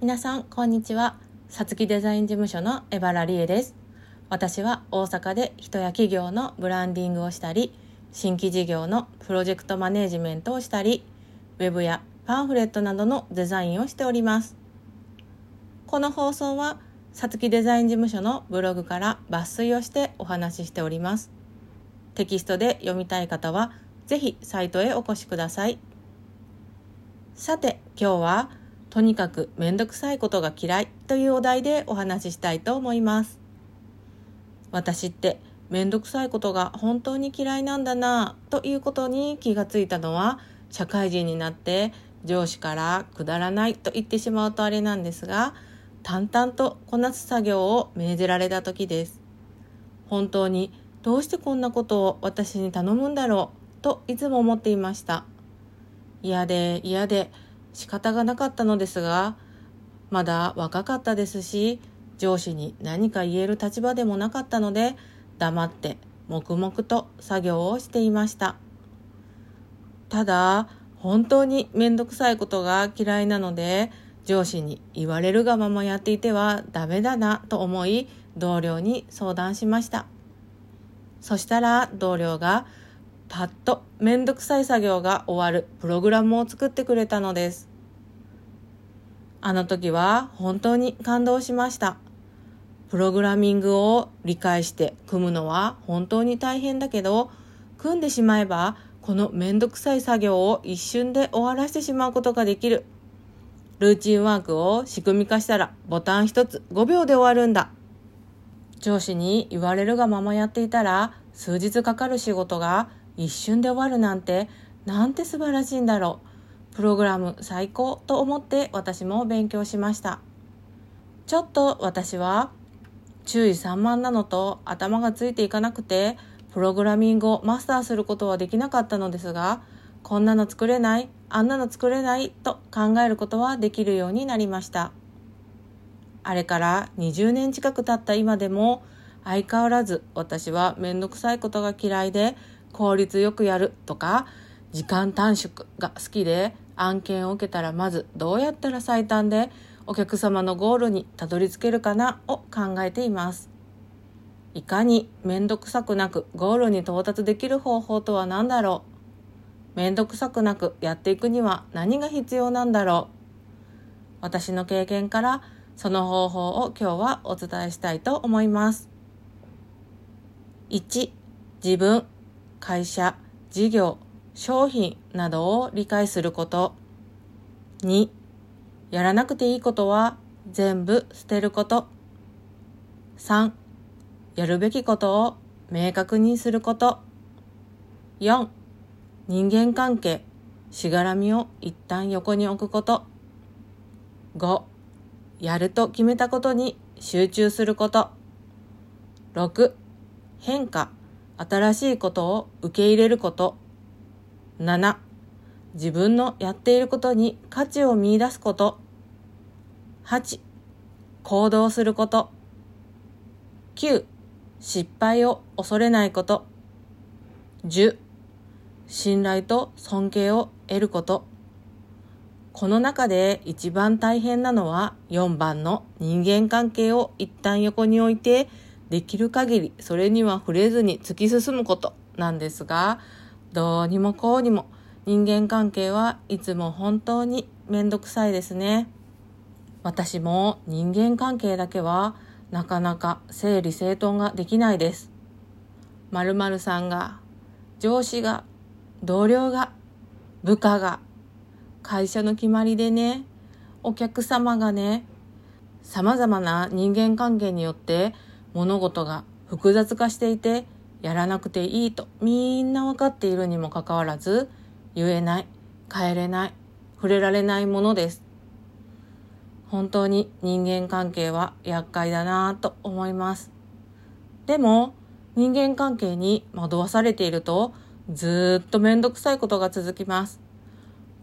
皆さんこんにちは。さつきデザイン事務所の江原理恵です。私は大阪で人や企業のブランディングをしたり新規事業のプロジェクトマネジメントをしたりウェブやパンフレットなどのデザインをしております。この放送はさつきデザイン事務所のブログから抜粋をしてお話ししております。テキストで読みたい方はぜひサイトへお越しください。さて今日はとにかくめんどくさいことが嫌いというお題でお話ししたいと思います。私ってめんどくさいことが本当に嫌いなんだなということに気がついたのは社会人になって上司からくだらないと言ってしまうとあれなんですが淡々とこなす作業を命じられた時です。本当にどうしてこんなことを私に頼むんだろうといつも思っていました嫌で嫌で仕方がなかったのですが、まだ若かったですし、上司に何か言える立場でもなかったので、黙って黙々と作業をしていました。ただ、本当にめんどくさいことが嫌いなので、上司に言われるがままやっていてはダメだなと思い、同僚に相談しました。そしたら同僚が、パッとめんどくさい作業が終わるプログラムを作ってくれたのです。あの時は本当に感動しました。プログラミングを理解して組むのは本当に大変だけど、組んでしまえばこのめんどくさい作業を一瞬で終わらせてしまうことができる。ルーチンワークを仕組み化したらボタン一つ5秒で終わるんだ。上司に言われるがままやっていたら数日かかる仕事が一瞬で終わるなんてなんて素晴らしいんだろう。プログラム最高と思って私も勉強しました。ちょっと私は注意散漫なのと頭がついていかなくてプログラミングをマスターすることはできなかったのですがこんなの作れないあんなの作れないと考えることはできるようになりました。あれから20年近く経った今でも相変わらず私はめんどくさいことが嫌いで効率よくやるとか、時間短縮が好きで案件を受けたらまずどうやったら最短でお客様のゴールにたどり着けるかなを考えています。いかにめんどくさくなくゴールに到達できる方法とは何だろうめんどくさくなくやっていくには何が必要なんだろう私の経験からその方法を今日はお伝えしたいと思います。1、自分会社、事業、商品などを理解すること。2、やらなくていいことは全部捨てること。3、やるべきことを明確にすること。4、人間関係、しがらみを一旦横に置くこと。5、やると決めたことに集中すること。6、変化、新しいことを受け入れること。7、自分のやっていることに価値を見出すこと。8、行動すること。9、失敗を恐れないこと。10、信頼と尊敬を得ること。この中で一番大変なのは4番の人間関係を一旦横に置いてできる限りそれには触れずに突き進むことなんですが、どうにもこうにも人間関係はいつも本当にめんどくさいですね。私も人間関係だけはなかなか整理整頓ができないです。〇〇さんが、上司が、同僚が、部下が、会社の決まりでね、お客様がね、様々な人間関係によって物事が複雑化していてやらなくていいとみんな分かっているにもかかわらず言えない変えれない触れられないものです。本当に人間関係は厄介だなぁと思います。でも人間関係に惑わされているとずっとめんどくさいことが続きます。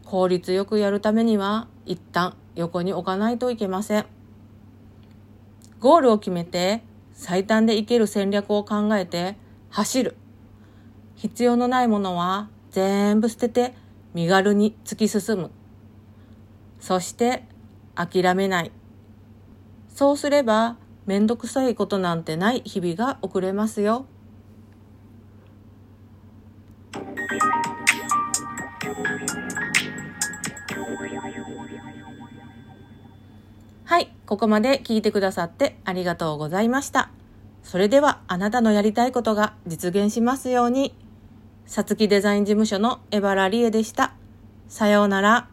効率よくやるためには一旦横に置かないといけませんゴールを決めて最短でいける戦略を考えて走る。必要のないものは全部捨てて身軽に突き進む。そして諦めない。そうすればめんどくさいことなんてない日々が送れますよ。はい、ここまで聞いてくださってありがとうございました。それではあなたのやりたいことが実現しますように。さつきデザイン事務所のエバラリエでした。さようなら。